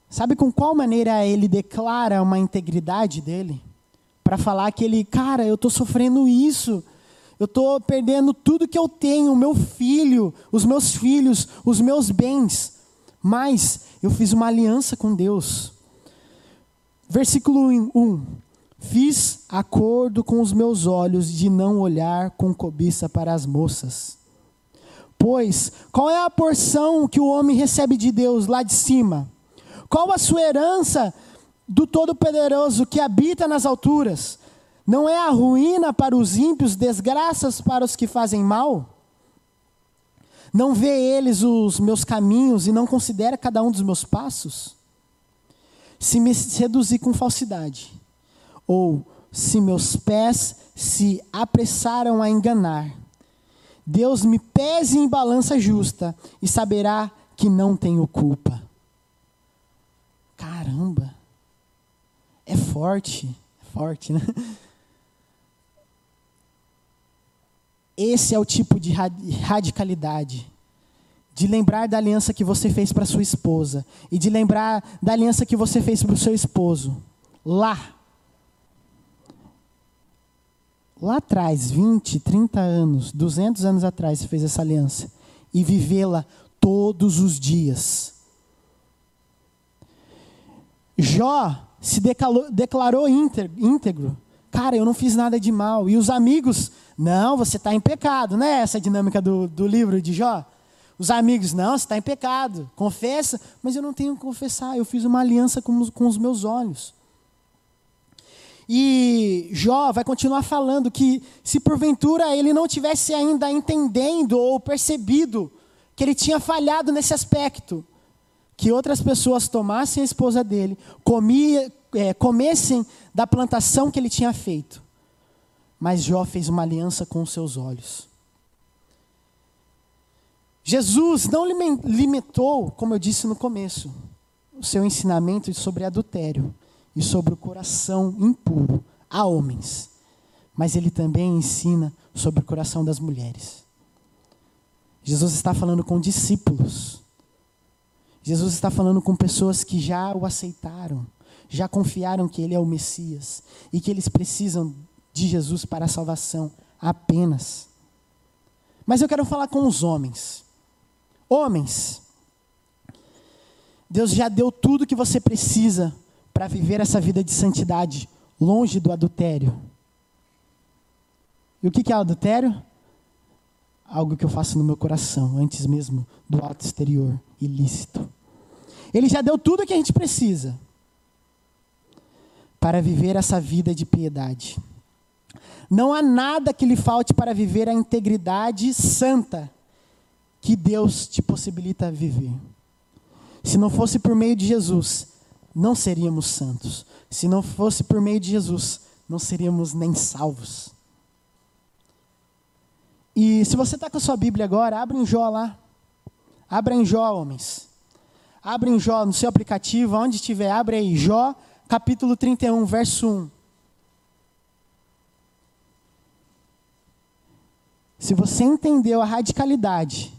Speaker 1: Sabe com qual maneira ele declara uma integridade dele? Para falar que ele, cara, eu estou sofrendo isso, eu estou perdendo tudo que eu tenho, o meu filho, os meus filhos, os meus bens, mas eu fiz uma aliança com Deus. Versículo 1: Fiz acordo com os meus olhos de não olhar com cobiça para as moças. Pois, qual é a porção que o homem recebe de Deus lá de cima? Qual a sua herança do Todo-Poderoso que habita nas alturas? Não é a ruína para os ímpios, desgraças para os que fazem mal? Não vê eles os meus caminhos e não considera cada um dos meus passos? Se me seduzir com falsidade, ou se meus pés se apressaram a enganar, Deus me pese em balança justa e saberá que não tenho culpa. Caramba! É forte, é forte, né? Esse é o tipo de radicalidade. De lembrar da aliança que você fez para sua esposa. E de lembrar da aliança que você fez para o seu esposo. Lá. Lá atrás, 20, 30 anos, 200 anos atrás, fez essa aliança. E vivê-la todos os dias. Jó se declarou, declarou íntegro. Cara, eu não fiz nada de mal. E os amigos, não, você está em pecado, né? Essa é a dinâmica do, do livro de Jó. Os amigos, não, você está em pecado. Confessa, mas eu não tenho que confessar. Eu fiz uma aliança com, com os meus olhos. E Jó vai continuar falando que se porventura ele não tivesse ainda entendendo ou percebido que ele tinha falhado nesse aspecto, que outras pessoas tomassem a esposa dele, comia, é, comessem da plantação que ele tinha feito. Mas Jó fez uma aliança com os seus olhos. Jesus não limitou, como eu disse no começo, o seu ensinamento sobre adultério e sobre o coração impuro a homens, mas ele também ensina sobre o coração das mulheres. Jesus está falando com discípulos Jesus está falando com pessoas que já o aceitaram, já confiaram que Ele é o Messias e que eles precisam de Jesus para a salvação apenas. Mas eu quero falar com os homens. Homens, Deus já deu tudo que você precisa para viver essa vida de santidade, longe do adultério. E o que é adultério? Algo que eu faço no meu coração, antes mesmo do ato exterior, ilícito. Ele já deu tudo o que a gente precisa para viver essa vida de piedade. Não há nada que lhe falte para viver a integridade santa que Deus te possibilita viver. Se não fosse por meio de Jesus, não seríamos santos. Se não fosse por meio de Jesus, não seríamos nem salvos. E se você está com a sua Bíblia agora, abre em Jó lá. Abra em Jó, homens. Abre em Jó no seu aplicativo, onde estiver, abre aí. Jó, capítulo 31, verso 1. Se você entendeu a radicalidade,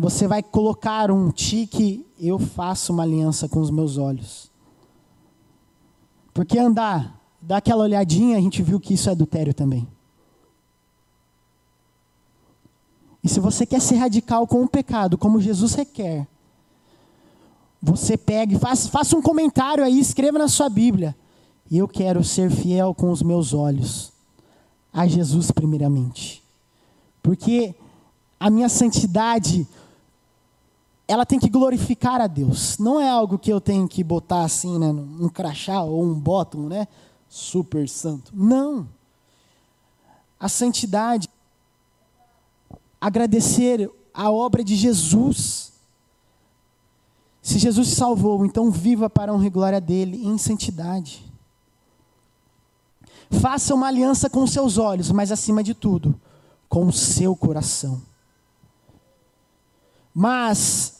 Speaker 1: você vai colocar um tique, eu faço uma aliança com os meus olhos. Porque andar, dar aquela olhadinha, a gente viu que isso é adultério também. E se você quer ser radical com o pecado, como Jesus requer, você pegue, faça, faça um comentário aí, escreva na sua Bíblia. E eu quero ser fiel com os meus olhos a Jesus primeiramente. Porque a minha santidade ela tem que glorificar a Deus. Não é algo que eu tenho que botar assim, né, um crachá ou um bottom, né, super santo. Não. A santidade agradecer a obra de Jesus. Se Jesus salvou, então viva para honra e glória dele em santidade. Faça uma aliança com seus olhos, mas acima de tudo, com o seu coração. Mas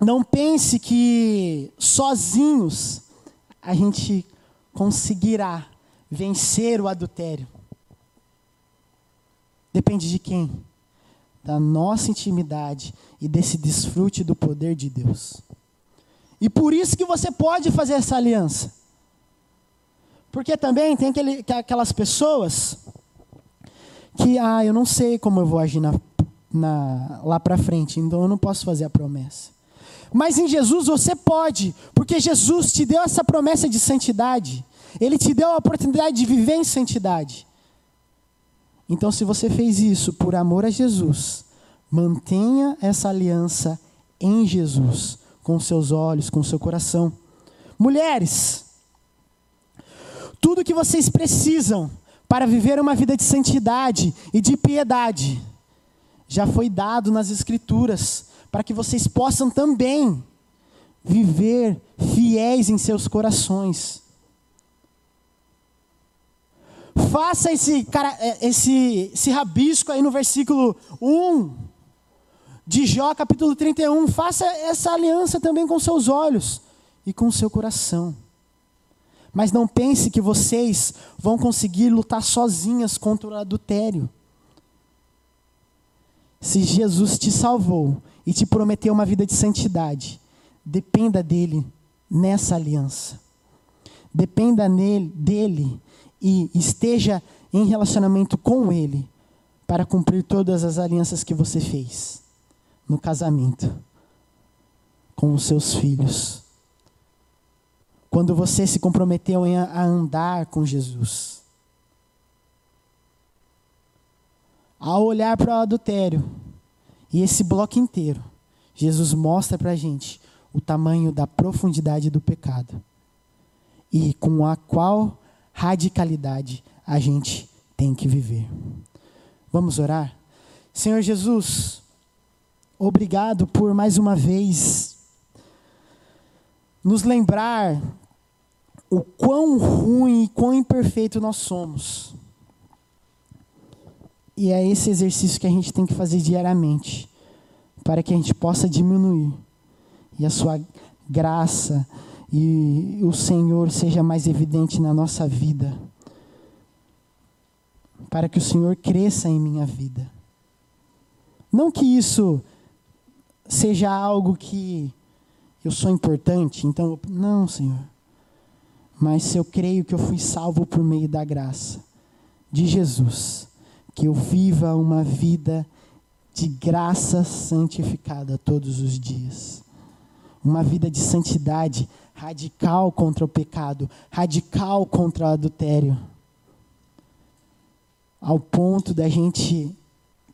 Speaker 1: não pense que sozinhos a gente conseguirá vencer o adultério. Depende de quem? Da nossa intimidade e desse desfrute do poder de Deus. E por isso que você pode fazer essa aliança. Porque também tem aquele, aquelas pessoas que, ah, eu não sei como eu vou agir na, na, lá para frente, então eu não posso fazer a promessa. Mas em Jesus você pode, porque Jesus te deu essa promessa de santidade. Ele te deu a oportunidade de viver em santidade. Então, se você fez isso por amor a Jesus, mantenha essa aliança em Jesus, com seus olhos, com seu coração. Mulheres, tudo que vocês precisam para viver uma vida de santidade e de piedade já foi dado nas Escrituras, para que vocês possam também viver fiéis em seus corações. Faça esse, cara, é, esse, esse rabisco aí no versículo 1 de Jó, capítulo 31. Faça essa aliança também com seus olhos e com seu coração. Mas não pense que vocês vão conseguir lutar sozinhas contra o adultério. Se Jesus te salvou e te prometeu uma vida de santidade, dependa dele nessa aliança. Dependa nele, dele e esteja em relacionamento com ele para cumprir todas as alianças que você fez no casamento com os seus filhos quando você se comprometeu a andar com Jesus. Ao olhar para o adultério e esse bloco inteiro, Jesus mostra para a gente o tamanho da profundidade do pecado e com a qual radicalidade a gente tem que viver. Vamos orar? Senhor Jesus, obrigado por mais uma vez nos lembrar o quão ruim e quão imperfeito nós somos. E é esse exercício que a gente tem que fazer diariamente, para que a gente possa diminuir e a sua graça e o Senhor seja mais evidente na nossa vida. Para que o Senhor cresça em minha vida. Não que isso seja algo que eu sou importante, então, não, Senhor. Mas se eu creio que eu fui salvo por meio da graça de Jesus, que eu viva uma vida de graça santificada todos os dias. Uma vida de santidade radical contra o pecado, radical contra o adultério. Ao ponto da gente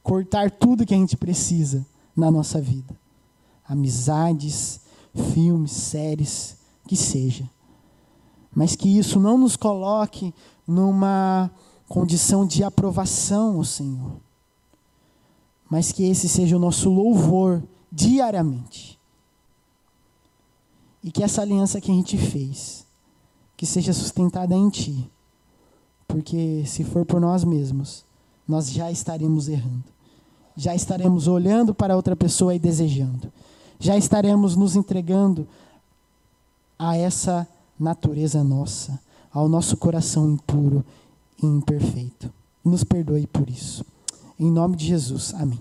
Speaker 1: cortar tudo que a gente precisa na nossa vida. Amizades, filmes, séries, que seja mas que isso não nos coloque numa condição de aprovação, Senhor. Mas que esse seja o nosso louvor diariamente. E que essa aliança que a gente fez, que seja sustentada em Ti, Porque se for por nós mesmos, nós já estaremos errando. Já estaremos olhando para outra pessoa e desejando. Já estaremos nos entregando a essa natureza nossa, ao nosso coração impuro e imperfeito. Nos perdoe por isso. Em nome de Jesus. Amém.